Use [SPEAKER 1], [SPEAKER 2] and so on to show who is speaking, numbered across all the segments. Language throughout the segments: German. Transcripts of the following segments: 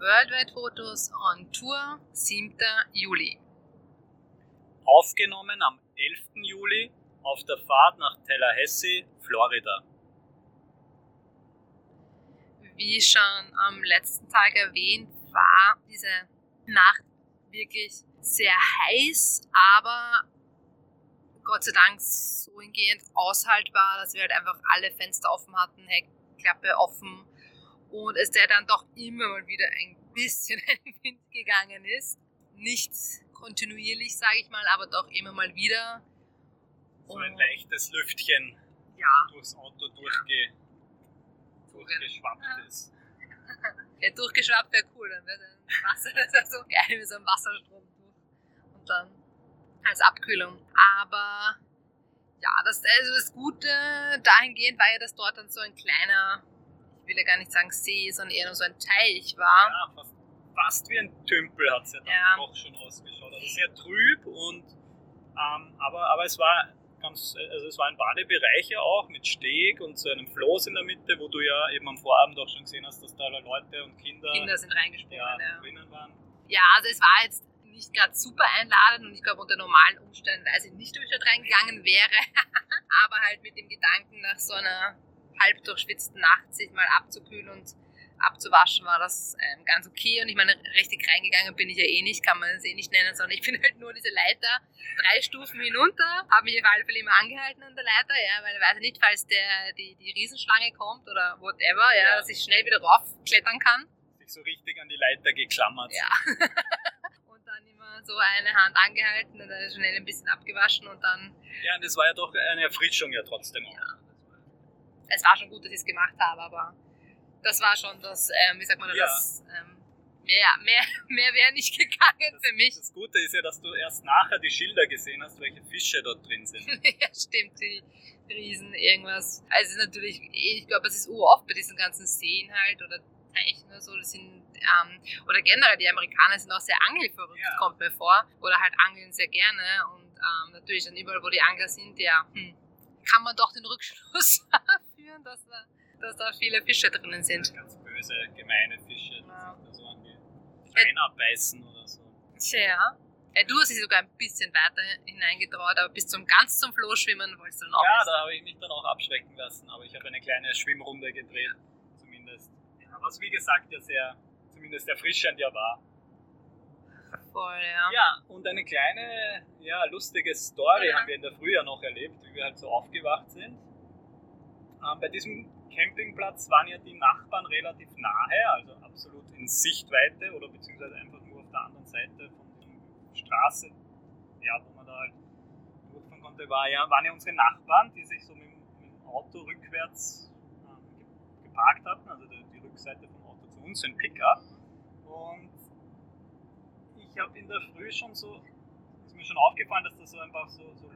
[SPEAKER 1] Worldwide Fotos on Tour, 7. Juli.
[SPEAKER 2] Aufgenommen am 11. Juli auf der Fahrt nach Tallahassee, Florida.
[SPEAKER 1] Wie schon am letzten Tag erwähnt, war diese Nacht wirklich sehr heiß, aber Gott sei Dank so hingehend aushaltbar, dass wir halt einfach alle Fenster offen hatten, Heckklappe offen und es der dann doch immer mal wieder ein bisschen in den Wind gegangen ist. Nicht kontinuierlich, sage ich mal, aber doch immer mal wieder.
[SPEAKER 2] So ein leichtes Lüftchen
[SPEAKER 1] ja.
[SPEAKER 2] durchs Auto durchge durchgeschwappt ja. ist.
[SPEAKER 1] Ja, durchgeschwappt wäre cool, dann wäre Wasser, das wäre so geil wie so ein Wasserstrom durch. Und dann als Abkühlung. Aber ja, das, also das Gute dahingehend war ja, dass dort dann so ein kleiner, will ja gar nicht sagen See, sondern eher nur so ein Teich war.
[SPEAKER 2] Ja, fast, fast wie ein Tümpel hat es ja dann ja. doch schon ausgeschaut. Also sehr trüb und ähm, aber, aber es war ganz, also es waren Badebereiche auch mit Steg und so einem Floß in der Mitte, wo du ja eben am Vorabend auch schon gesehen hast, dass da Leute und Kinder,
[SPEAKER 1] Kinder sind reingesprungen,
[SPEAKER 2] ja, ja. drinnen waren.
[SPEAKER 1] Ja, also es war jetzt nicht gerade super einladend und ich glaube unter normalen Umständen weiß ich nicht, ob ich dort reingegangen wäre, aber halt mit dem Gedanken nach so einer halb durchschwitzten Nacht sich mal abzukühlen und abzuwaschen, war das ähm, ganz okay. Und ich meine, richtig reingegangen bin ich ja eh nicht, kann man es eh nicht nennen, sondern ich bin halt nur diese Leiter drei Stufen hinunter, habe mich auf alle Fälle immer angehalten an der Leiter, ja, weil ich weiß nicht, falls der, die, die Riesenschlange kommt oder whatever, ja, ja. dass ich schnell wieder raufklettern kann.
[SPEAKER 2] Sich so richtig an die Leiter geklammert.
[SPEAKER 1] Ja. und dann immer so eine Hand angehalten und dann schnell ein bisschen abgewaschen und dann.
[SPEAKER 2] Ja, und das war ja doch eine Erfrischung ja trotzdem auch. Ja.
[SPEAKER 1] Es war schon gut, dass ich es gemacht habe, aber das war schon das, ähm, wie sagt man ja. das, ähm, mehr, mehr, mehr wäre nicht gegangen
[SPEAKER 2] das,
[SPEAKER 1] für mich.
[SPEAKER 2] Das Gute ist ja, dass du erst nachher die Schilder gesehen hast, welche Fische dort drin sind.
[SPEAKER 1] ja, stimmt, die Riesen, irgendwas. Also natürlich, ich glaube, es ist oft bei diesen ganzen Seen halt oder Teichen oder so, das sind, ähm, oder generell die Amerikaner sind auch sehr angelverrückt, ja. kommt mir vor, oder halt angeln sehr gerne und ähm, natürlich dann überall, wo die Angler sind, ja, hm, kann man doch den Rückschluss führen, dass da dass da viele Fische drinnen sind.
[SPEAKER 2] Ganz böse, gemeine Fische, die ja. sich da so an die Beine abbeißen oder so.
[SPEAKER 1] Tja, ja. Du hast dich sogar ein bisschen weiter hineingetraut, aber bis zum ganz zum Flohschwimmen wolltest du dann auch
[SPEAKER 2] Ja, da habe ich mich dann auch abschrecken lassen, aber ich habe eine kleine Schwimmrunde gedreht, zumindest. Ja, was wie gesagt ja sehr, zumindest erfrischend ja war.
[SPEAKER 1] Voll, ja.
[SPEAKER 2] Ja, und eine kleine, ja, lustige Story ja. haben wir in der Früh ja noch erlebt, wie wir halt so aufgewacht sind. Ähm, bei diesem Campingplatz waren ja die Nachbarn relativ nahe, also absolut in Sichtweite oder beziehungsweise einfach nur auf der anderen Seite von der Straße, ja, wo man da halt durchfahren konnte, war ja, waren ja unsere Nachbarn, die sich so mit, mit dem Auto rückwärts äh, geparkt hatten, also die, die, Rückseite vom Auto zu uns, ein Pickup. Und ich habe in der Früh schon so, ist mir schon aufgefallen, dass das so einfach so, so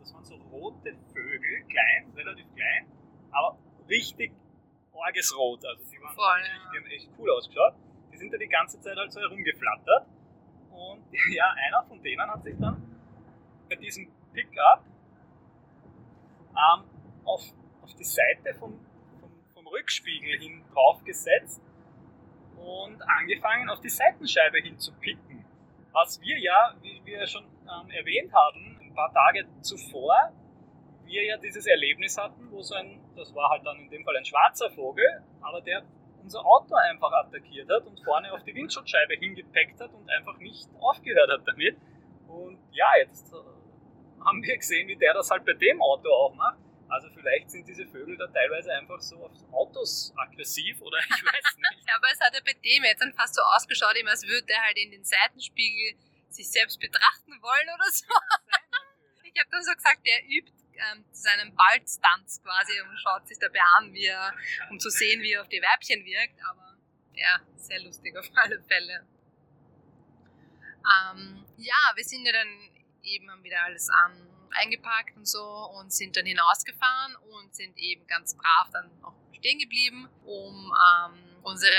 [SPEAKER 2] das waren so rote Vögel, klein, relativ klein, aber richtig orges Rot. Also die, waren
[SPEAKER 1] Voll,
[SPEAKER 2] richtig, die haben echt cool ausgeschaut. Die sind da die ganze Zeit halt so herumgeflattert. Und ja, einer von denen hat sich dann bei diesem Pickup ähm, auf, auf die Seite vom, vom, vom Rückspiegel hin draufgesetzt und angefangen auf die Seitenscheibe hin zu picken. Was wir ja, wie wir schon ähm, erwähnt haben, paar Tage zuvor wir ja dieses Erlebnis hatten, wo so ein, das war halt dann in dem Fall ein schwarzer Vogel, aber der unser Auto einfach attackiert hat und vorne auf die Windschutzscheibe hingepackt hat und einfach nicht aufgehört hat damit. Und ja, jetzt äh, haben wir gesehen, wie der das halt bei dem Auto auch macht. Also vielleicht sind diese Vögel da teilweise einfach so auf Autos aggressiv oder ich weiß nicht.
[SPEAKER 1] ja, aber es hat ja bei dem jetzt dann fast so ausgeschaut, als würde er halt in den Seitenspiegel sich selbst betrachten wollen oder so. Ich habe dann so gesagt, der übt ähm, seinen Balztanz quasi und schaut sich dabei an, wie er, um zu sehen, wie er auf die Weibchen wirkt. Aber ja, sehr lustig auf alle Fälle. Ähm, ja, wir sind ja dann eben wieder alles ähm, eingepackt und so und sind dann hinausgefahren und sind eben ganz brav dann noch stehen geblieben, um ähm, unsere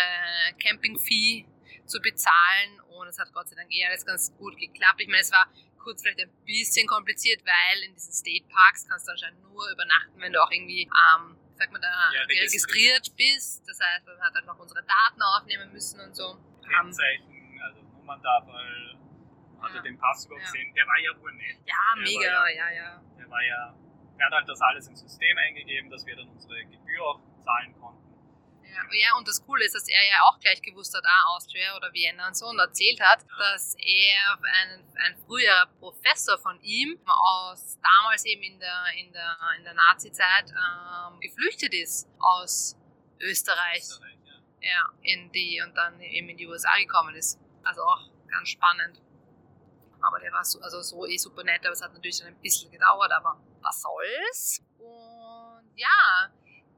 [SPEAKER 1] Camping-Fee zu bezahlen und es hat Gott sei Dank eh alles ganz gut geklappt. Ich meine, es war kurz vielleicht ein bisschen kompliziert, weil in diesen State Parks kannst du anscheinend nur übernachten, wenn du auch irgendwie ähm, sagt man da,
[SPEAKER 2] Ja,
[SPEAKER 1] registriert bist. Das heißt, man hat halt noch unsere Daten aufnehmen müssen und so. Haben-
[SPEAKER 2] Kennzeichen, also Nummerntafel, hatte
[SPEAKER 1] Ja.
[SPEAKER 2] den Pass überhaupt
[SPEAKER 1] Ja.
[SPEAKER 2] gesehen. Der war ja urnett.
[SPEAKER 1] Ja,
[SPEAKER 2] Der
[SPEAKER 1] mega,
[SPEAKER 2] war
[SPEAKER 1] ja, ja.
[SPEAKER 2] Der war ja, der hat halt das alles ins System eingegeben, dass wir dann unsere Gebühr auch zahlen konnten.
[SPEAKER 1] Ja, ja, und das Coole ist, dass er ja auch gleich gewusst hat, ah, Austria oder Vienna und so, und erzählt hat, dass er ein, ein früherer Professor von ihm aus damals eben in der, in der, in der Nazi-Zeit ähm, geflüchtet ist aus Österreich.
[SPEAKER 2] Österreich, ja.
[SPEAKER 1] Ja, in die und dann eben in die USA gekommen ist. Also auch ganz spannend. Aber der war so, also so eh super nett, aber es hat natürlich dann ein bisschen gedauert, aber was soll's? Und ja,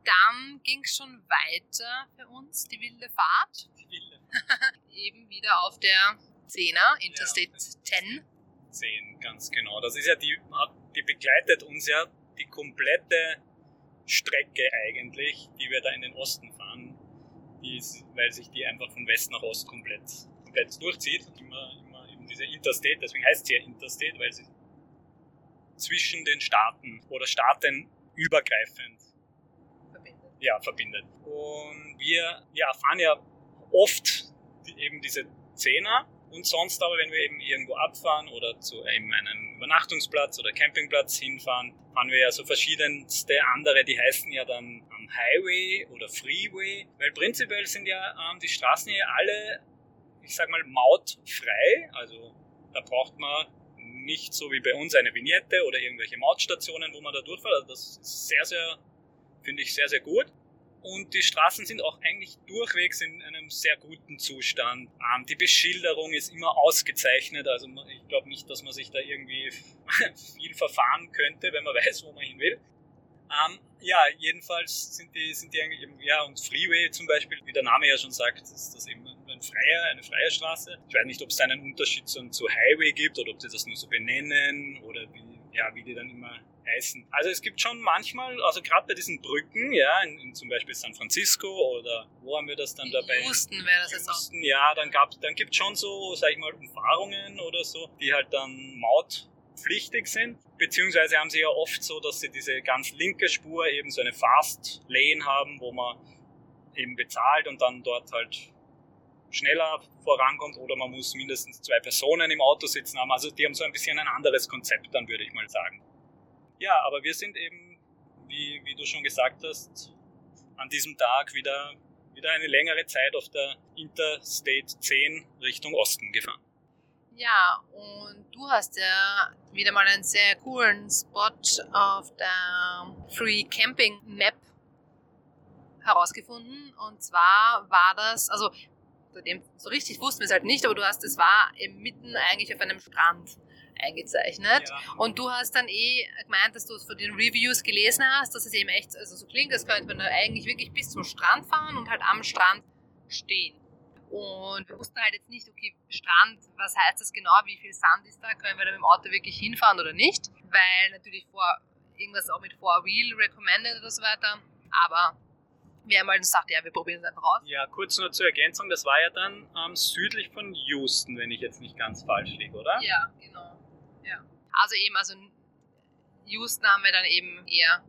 [SPEAKER 1] dann ging es schon weiter für uns, die wilde Fahrt.
[SPEAKER 2] Die wilde
[SPEAKER 1] Eben wieder auf der 10er, Interstate
[SPEAKER 2] Ja.
[SPEAKER 1] 10.
[SPEAKER 2] 10, ganz genau. Das ist ja die, die begleitet uns ja die komplette Strecke eigentlich, die wir da in den Osten fahren, ist, weil sich die einfach von West nach Ost komplett, komplett durchzieht. Immer, immer eben diese Interstate, deswegen heißt sie ja Interstate, weil sie zwischen den Staaten oder staatenübergreifend
[SPEAKER 1] verbindet.
[SPEAKER 2] Ja, verbindet. Und wir ja, fahren ja oft eben diese Zehner und sonst aber, wenn wir eben irgendwo abfahren oder zu eben einem Übernachtungsplatz oder Campingplatz hinfahren, fahren wir ja so verschiedenste andere, die heißen ja dann am Highway oder Freeway, weil prinzipiell sind ja ähm, die Straßen hier alle, ich sag mal, mautfrei, also da braucht man nicht so wie bei uns eine Vignette oder irgendwelche Mautstationen, wo man da durchfährt. Also das ist sehr, sehr, finde ich sehr, sehr gut. Und die Straßen sind auch eigentlich durchwegs in einem sehr guten Zustand. Ähm, die Beschilderung ist immer ausgezeichnet. Also ich glaube nicht, dass man sich da irgendwie viel verfahren könnte, wenn man weiß, wo man hin will. Ähm, ja, jedenfalls sind die, sind die eigentlich ja, und Freeway zum Beispiel, wie der Name ja schon sagt, ist das eben ein freier, eine freie Straße. Ich weiß nicht, ob es da einen Unterschied zu, zu Highway gibt oder ob die das nur so benennen oder wie, ja, wie die dann immer heißen. Also es gibt schon manchmal, also gerade bei diesen Brücken, ja, in, in zum Beispiel San Francisco oder wo haben wir das dann dabei?
[SPEAKER 1] Houston wäre das jetzt auch.
[SPEAKER 2] Houston, ja, dann gab dann gibt schon so, sag ich mal, Umfahrungen oder so, die halt dann mautpflichtig sind. Beziehungsweise haben sie ja oft so, dass sie diese ganz linke Spur eben so eine Fast Lane haben, wo man eben bezahlt und dann dort halt schneller vorankommt oder man muss mindestens zwei Personen im Auto sitzen haben. Also die haben so ein bisschen ein anderes Konzept dann, würde ich mal sagen. Ja, aber wir sind eben, wie, wie du schon gesagt hast, an diesem Tag wieder, wieder eine längere Zeit auf der Interstate 10 Richtung Osten gefahren.
[SPEAKER 1] Ja, und du hast ja wieder mal einen sehr coolen Spot auf der Free Camping Map herausgefunden. Und zwar war das, also so richtig wussten wir es halt nicht, aber du hast, es war mitten eigentlich auf einem Strand eingezeichnet.
[SPEAKER 2] Ja,
[SPEAKER 1] Und du hast dann eh gemeint, dass du es von den Reviews gelesen hast, dass es eben echt also so klingt, als könnte man eigentlich wirklich bis zum Strand fahren und halt am Strand stehen. Und wir wussten halt jetzt nicht, okay, Strand, was heißt das genau, wie viel Sand ist da, können wir da mit dem Auto wirklich hinfahren oder nicht, weil natürlich vor, irgendwas auch mit Four-Wheel recommended oder so weiter, aber wir haben halt gesagt, ja, wir probieren es einfach aus.
[SPEAKER 2] ja, kurz nur zur Ergänzung, das war ja dann ähm, südlich von Houston, wenn ich jetzt nicht ganz falsch liege, oder?
[SPEAKER 1] Ja, genau. Also eben, also Houston haben wir dann eben eher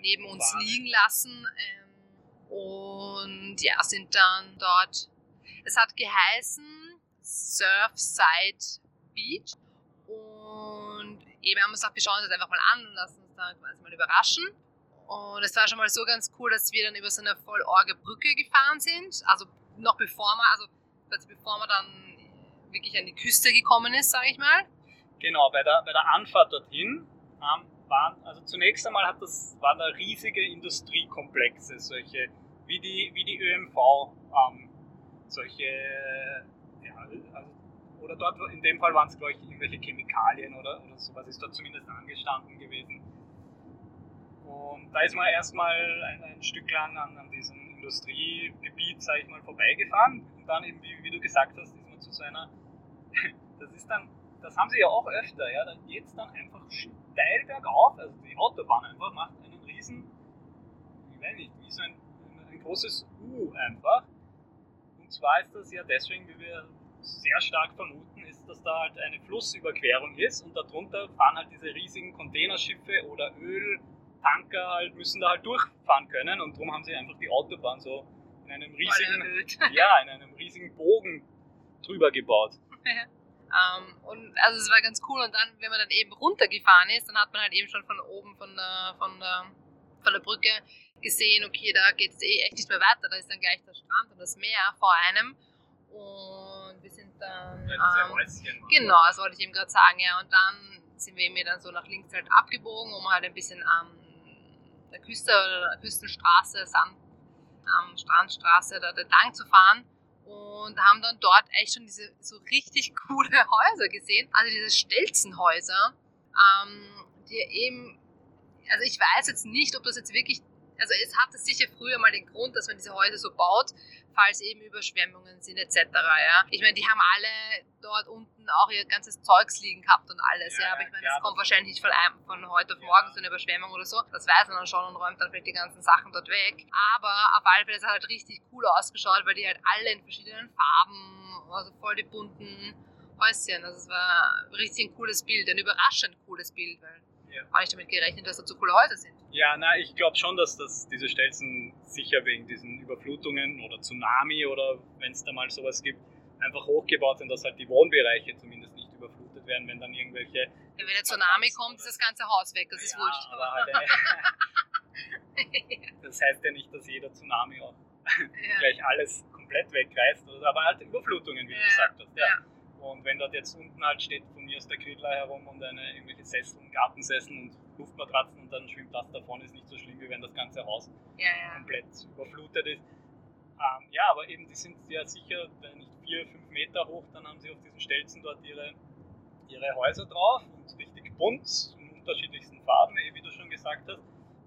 [SPEAKER 1] neben uns
[SPEAKER 2] Bahn.
[SPEAKER 1] liegen lassen ähm, und ja, sind dann dort. Es hat geheißen Surfside Beach und eben haben wir gesagt, wir schauen uns das einfach mal an und lassen uns da quasi mal überraschen. Und es war schon mal so ganz cool, dass wir dann über so eine voll orge Brücke gefahren sind. Also noch bevor man, also bevor man dann wirklich an die Küste gekommen ist, sage ich mal.
[SPEAKER 2] Genau, bei der, bei der Anfahrt dorthin ähm, waren, also zunächst einmal hat das, waren da riesige Industriekomplexe, solche, wie die, wie die ÖMV, ähm, solche, ja, also, oder dort, in dem Fall waren es, glaube ich, irgendwelche Chemikalien oder, oder sowas ist dort zumindest angestanden gewesen. Und da ist man erstmal ein, ein Stück lang an, an diesem Industriegebiet, sage ich mal, vorbeigefahren. Und dann eben, wie, wie du gesagt hast, ist man zu so einer, das ist dann, das haben sie ja auch öfter, ja, da geht es dann einfach steil bergauf, also die Autobahn einfach macht einen riesen, ich weiß nicht, wie so ein, ein großes U einfach. Und zwar ist das ja deswegen, wie wir sehr stark vermuten, ist, dass da halt eine Flussüberquerung ist und darunter fahren halt diese riesigen Containerschiffe oder Öl, Tanker halt, müssen da halt durchfahren können und darum haben sie einfach die Autobahn so in einem riesigen, ja, in einem riesigen Bogen drüber gebaut.
[SPEAKER 1] ähm, und also es war ganz cool und dann, wenn man dann eben runtergefahren ist, dann hat man halt eben schon von oben von der, von der, von der Brücke gesehen, okay, da geht es eh echt nicht mehr weiter, da ist dann gleich der Strand und das Meer vor einem. Und wir sind dann... Ähm, genau, das wollte ich eben gerade sagen, ja, und dann sind wir eben dann so nach links halt abgebogen, um halt ein bisschen am der Küste oder der Küstenstraße, Sand, am Strandstraße da entlang zu fahren und haben dann dort echt schon diese so richtig coole Häuser gesehen, also diese Stelzenhäuser, ähm, die eben, also ich weiß jetzt nicht, ob das jetzt wirklich also es hatte sicher früher mal den Grund, dass man diese Häuser so baut, falls eben Überschwemmungen sind etc. Ja. Ich meine, die haben alle dort unten auch ihr ganzes Zeugs liegen gehabt und alles, ja, ja. aber ich meine, das kommt wahrscheinlich nicht von, einem, von heute auf morgen ja. so eine Überschwemmung oder so. Das weiß man dann schon und räumt dann vielleicht die ganzen Sachen dort weg. Aber auf alle Fälle, es hat halt richtig cool ausgeschaut, weil die halt alle in verschiedenen Farben, also voll die bunten Häuschen. Also es war richtig ein cooles Bild, ein überraschend cooles Bild, weil ja. auch nicht damit gerechnet, dass da so coole Häuser sind.
[SPEAKER 2] Ja, na, ich glaube schon, dass das, diese Stelzen sicher wegen diesen Überflutungen oder Tsunami oder wenn es da mal sowas gibt, einfach hochgebaut sind, dass halt die Wohnbereiche zumindest nicht überflutet werden, wenn dann irgendwelche. Ja,
[SPEAKER 1] wenn der Tsunami kommt, ist das ganze Haus weg, das ist ja, wurscht. Aber halt
[SPEAKER 2] eine, das heißt ja nicht, dass jeder Tsunami auch gleich alles komplett wegreißt, aber halt Überflutungen, wie du gesagt hast. Ja. Und wenn dort jetzt unten halt steht von mir aus der Quidler herum und eine irgendwelche Sessel, Gartensessel und Luftmatratzen und dann schwimmt das davon, ist nicht so schlimm, wie wenn das ganze Haus
[SPEAKER 1] ja, ja.
[SPEAKER 2] komplett überflutet ist. Ähm, ja, aber eben, die sind ja sicher, wenn nicht vier, fünf Meter hoch, dann haben sie auf diesen Stelzen dort ihre, ihre Häuser drauf und richtig bunt, in unterschiedlichsten Farben, eh, wie du schon gesagt hast.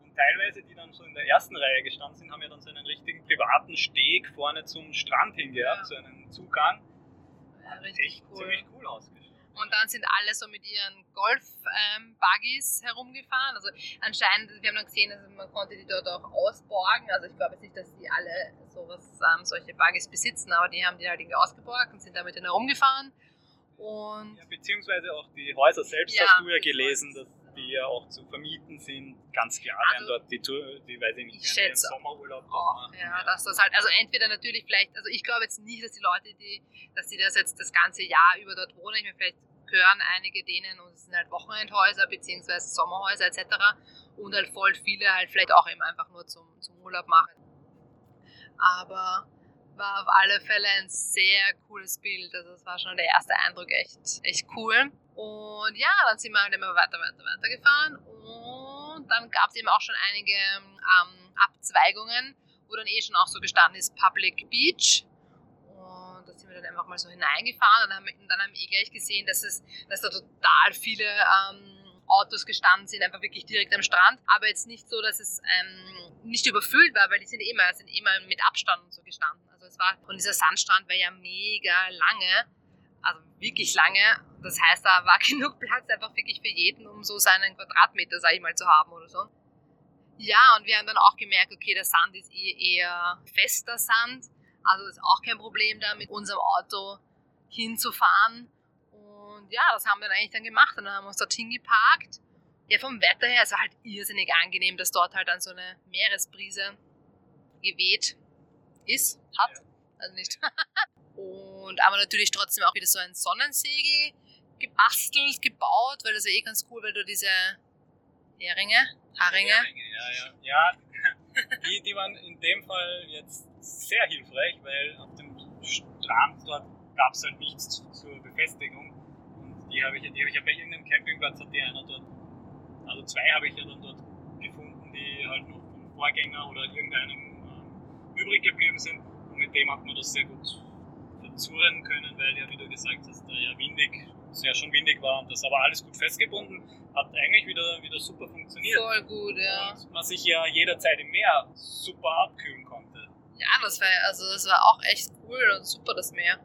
[SPEAKER 2] Und teilweise, die dann so in der ersten Reihe gestanden sind, haben ja dann so einen richtigen privaten Steg vorne zum Strand hingehabt, ja. so einen Zugang
[SPEAKER 1] richtig echt cool.
[SPEAKER 2] ziemlich cool ausgeschaut.
[SPEAKER 1] Und dann sind alle so mit ihren Golf-Buggies ähm, herumgefahren. Also anscheinend, wir haben dann gesehen, also man konnte die dort auch ausborgen. Also ich glaube jetzt nicht, dass die alle sowas, ähm, solche Buggies besitzen, aber die haben die halt irgendwie ausgeborgt und sind damit herumgefahren. Und
[SPEAKER 2] ja, beziehungsweise auch die Häuser selbst ja, hast du ja gelesen, dass die ja auch zu vermieten sind, ganz klar, also, werden dort die Tour, die weiß ich nicht,
[SPEAKER 1] ich schätze Sommerurlaub auch, machen. Ja, dass das halt, also entweder natürlich vielleicht, also ich glaube jetzt nicht, dass die Leute, die, dass die das jetzt das ganze Jahr über dort wohnen, ich meine, vielleicht gehören einige denen und es sind halt Wochenendhäuser beziehungsweise Sommerhäuser etc. Und halt voll viele halt vielleicht auch eben einfach nur zum, zum Urlaub machen. Aber war auf alle Fälle ein sehr cooles Bild. Also es war schon der erste Eindruck echt, echt cool. Und ja, dann sind wir halt immer weiter, weiter, weiter gefahren. Und dann gab es eben auch schon einige ähm, Abzweigungen, wo dann eh schon auch so gestanden ist Public Beach. Und da sind wir dann einfach mal so hineingefahren. Und dann haben, wir, dann haben wir eh gleich gesehen, dass, es, dass da total viele ähm, Autos gestanden sind, einfach wirklich direkt am Strand. Aber jetzt nicht so, dass es ähm, nicht überfüllt war, weil die sind immer, sind immer mit Abstand und so gestanden. Also es war, und dieser Sandstrand war ja mega lange, also wirklich lange. Das heißt, da war genug Platz einfach wirklich für jeden, um so seinen Quadratmeter, sag ich mal, zu haben oder so. Ja, und wir haben dann auch gemerkt, okay, der Sand ist eh eher fester Sand. Also ist auch kein Problem da mit unserem Auto hinzufahren. Und ja, das haben wir dann eigentlich dann gemacht. Und dann haben wir uns dorthin geparkt. Ja, vom Wetter her, es war halt irrsinnig angenehm, dass dort halt dann so eine Meeresbrise geweht ist, hat. Also nicht. und aber natürlich trotzdem auch wieder so ein Sonnensegel gebastelt, gebaut, weil das ja eh ganz cool, weil du diese Heringe, Haringe.
[SPEAKER 2] Heringe ja, ja. Ja, die, die waren in dem Fall jetzt sehr hilfreich, weil auf dem Strand dort gab es halt nichts zur Befestigung. Und die habe ich, hab ich ja bei irgendeinem Campingplatz hat die einer dort, also zwei habe ich ja dann dort gefunden, die halt noch vom Vorgänger oder irgendeinem ähm, übrig geblieben sind. Und mit dem hat man das sehr gut verzurren können, weil ja, wie du gesagt hast, da ja windig, sehr schon windig war und das aber alles gut festgebunden, hat eigentlich wieder, wieder super funktioniert.
[SPEAKER 1] Voll gut, ja.
[SPEAKER 2] Und man sich ja jederzeit im Meer super abkühlen konnte.
[SPEAKER 1] Ja, das war, also das war auch echt cool und super, das Meer.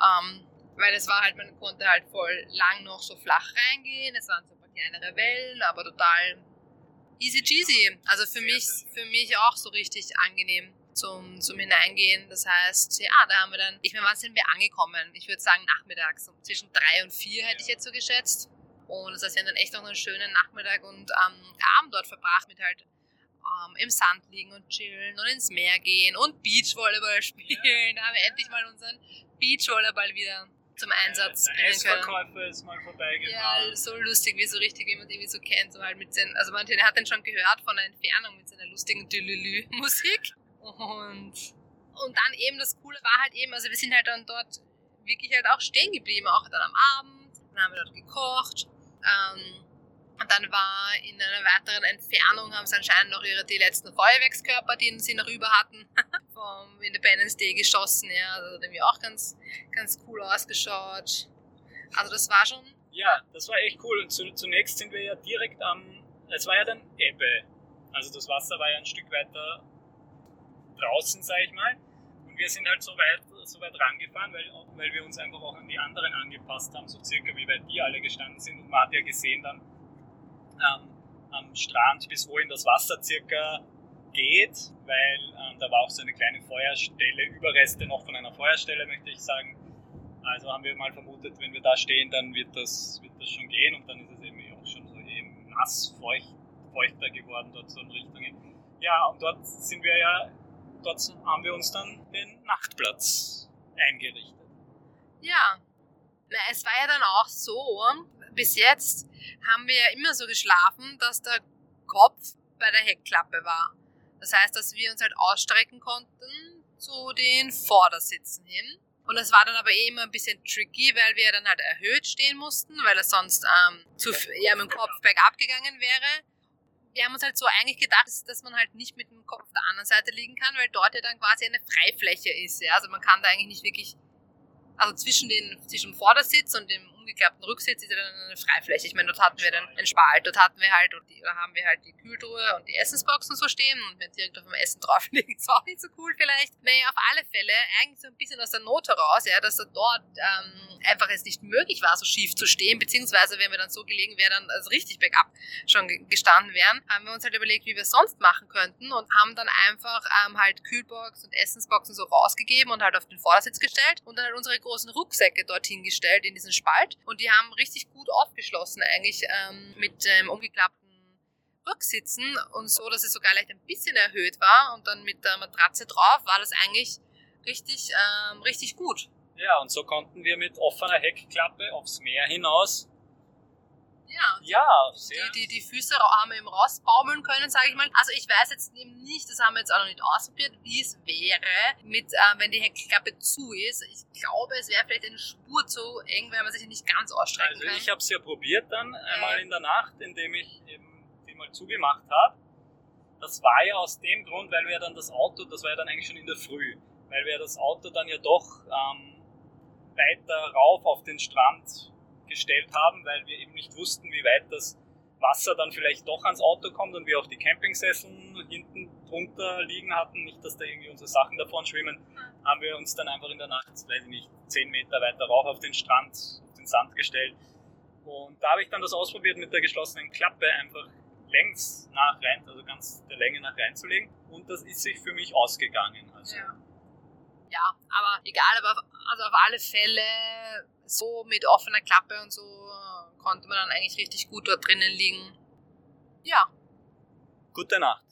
[SPEAKER 1] Ähm, weil es war halt, man konnte halt voll lang noch so flach reingehen, es waren so ein paar kleinere Wellen, aber total easy cheesy. Also für mich, für mich auch so richtig angenehm zum, zum Hineingehen. Das heißt, ja, da haben wir dann, ich meine, wann sind wir angekommen? Ich würde sagen nachmittags, um zwischen drei und vier hätte ich jetzt so geschätzt. Und das heißt, wir haben dann echt noch einen schönen Nachmittag und ähm, Abend dort verbracht mit halt ähm, im Sand liegen und chillen und ins Meer gehen und Beachvolleyball spielen. Da haben wir endlich mal unseren Beachvolleyball wieder zum Einsatz
[SPEAKER 2] der
[SPEAKER 1] bringen können.
[SPEAKER 2] Ist mal vorbeigefahren.
[SPEAKER 1] Ja, so lustig, wie so richtig, wie man irgendwie so kennt. So halt mit den, also man hat den schon gehört von der Entfernung mit seiner lustigen Dülülü-Musik. Und, und dann eben das Coole war halt eben, also wir sind halt dann dort wirklich halt auch stehen geblieben, auch dann am Abend. Dann haben wir dort gekocht. Ähm, und dann war in einer weiteren Entfernung, haben sie anscheinend noch ihre, die letzten Feuerwerkskörper, die sie noch über hatten, vom Independence Day geschossen. Ja, also das hat irgendwie auch ganz, ganz cool ausgeschaut. Also das war schon.
[SPEAKER 2] Ja, das war echt cool. Und zu, zunächst sind wir ja direkt am, es war ja dann Ebbe. Also das Wasser war ja ein Stück weiter draußen, sag ich mal. Und wir sind halt so weit, so weit rangefahren, weil, weil wir uns einfach auch an die anderen angepasst haben, so circa wie weit die alle gestanden sind. Und man hat ja gesehen dann, ähm, am Strand, bis wohin das Wasser circa geht, weil ähm, da war auch so eine kleine Feuerstelle, Überreste noch von einer Feuerstelle, möchte ich sagen. Also haben wir mal vermutet, wenn wir da stehen, dann wird das, wird das schon gehen und dann ist es eben auch schon so eben nass, feucht, feuchter geworden dort so in Richtungen. Ja, und dort sind wir ja, dort haben wir uns dann den Nachtplatz eingerichtet.
[SPEAKER 1] Ja. Na, es war ja dann auch so, bis jetzt haben wir ja immer so geschlafen, dass der Kopf bei der Heckklappe war. Das heißt, dass wir uns halt ausstrecken konnten zu den Vordersitzen hin. Und das war dann aber eh immer ein bisschen tricky, weil wir dann halt erhöht stehen mussten, weil es sonst ähm, zu, ja, mit dem Kopf bergab gegangen wäre. Wir haben uns halt so eigentlich gedacht, dass man halt nicht mit dem Kopf auf der anderen Seite liegen kann, weil dort ja dann quasi eine Freifläche ist. Ja? Also man kann da eigentlich nicht wirklich, also zwischen, den, zwischen dem Vordersitz und dem umgeklappten Rücksitz ist ja dann eine Freifläche. Ich meine, dort hatten wir dann einen Spalt, dort hatten wir halt, da haben wir halt die Kühltruhe und die Essensboxen so stehen und wenn direkt auf dem Essen drauf liegen, ist auch nicht so cool vielleicht. Naja, auf alle Fälle, eigentlich so ein bisschen aus der Not heraus, ja, dass er dort ähm, einfach es nicht möglich war, so schief zu stehen, beziehungsweise wenn wir dann so gelegen wären, dann also richtig bergab schon gestanden wären, haben wir uns halt überlegt, wie wir es sonst machen könnten und haben dann einfach ähm, halt Kühlbox und Essensboxen so rausgegeben und halt auf den Vordersitz gestellt und dann halt unsere großen Rucksäcke dorthin gestellt in diesen Spalt und die haben richtig gut aufgeschlossen eigentlich ähm, mit ähm, umgeklappten Rücksitzen und so, dass es sogar leicht ein bisschen erhöht war und dann mit der Matratze drauf war das eigentlich richtig, ähm, richtig gut.
[SPEAKER 2] Ja, und so konnten wir mit offener Heckklappe aufs Meer hinaus
[SPEAKER 1] ja,
[SPEAKER 2] ja.
[SPEAKER 1] Die, die, die Füße haben wir eben rausbaumeln können, sage ich mal. Also ich weiß jetzt eben nicht, das haben wir jetzt auch noch nicht ausprobiert, wie es wäre, mit, äh, wenn die Heckklappe zu ist. Ich glaube, es wäre vielleicht eine Spur zu eng, wenn man sich nicht ganz ausstrecken
[SPEAKER 2] also
[SPEAKER 1] kann.
[SPEAKER 2] ich habe es ja probiert dann einmal in der Nacht, indem ich eben die mal zugemacht habe. Das war ja aus dem Grund, weil wir dann das Auto, das war ja dann eigentlich schon in der Früh, weil wir das Auto dann ja doch ähm, weiter rauf auf den Strand gestellt haben, weil wir eben nicht wussten, wie weit das Wasser dann vielleicht doch ans Auto kommt und wir auch die Campingsesseln hinten drunter liegen hatten, nicht, dass da irgendwie unsere Sachen davon schwimmen, haben wir uns dann einfach in der Nacht, weiß ich nicht, zehn Meter weiter rauf auf den Strand, auf den Sand gestellt. Und da habe ich dann das ausprobiert mit der geschlossenen Klappe einfach längs nach rein, also ganz der Länge nach reinzulegen. Und das ist sich für mich ausgegangen. Also.
[SPEAKER 1] Ja. Ja, aber egal, aber also auf alle Fälle so mit offener Klappe und so konnte man dann eigentlich richtig gut dort drinnen liegen. Ja.
[SPEAKER 2] Gute Nacht.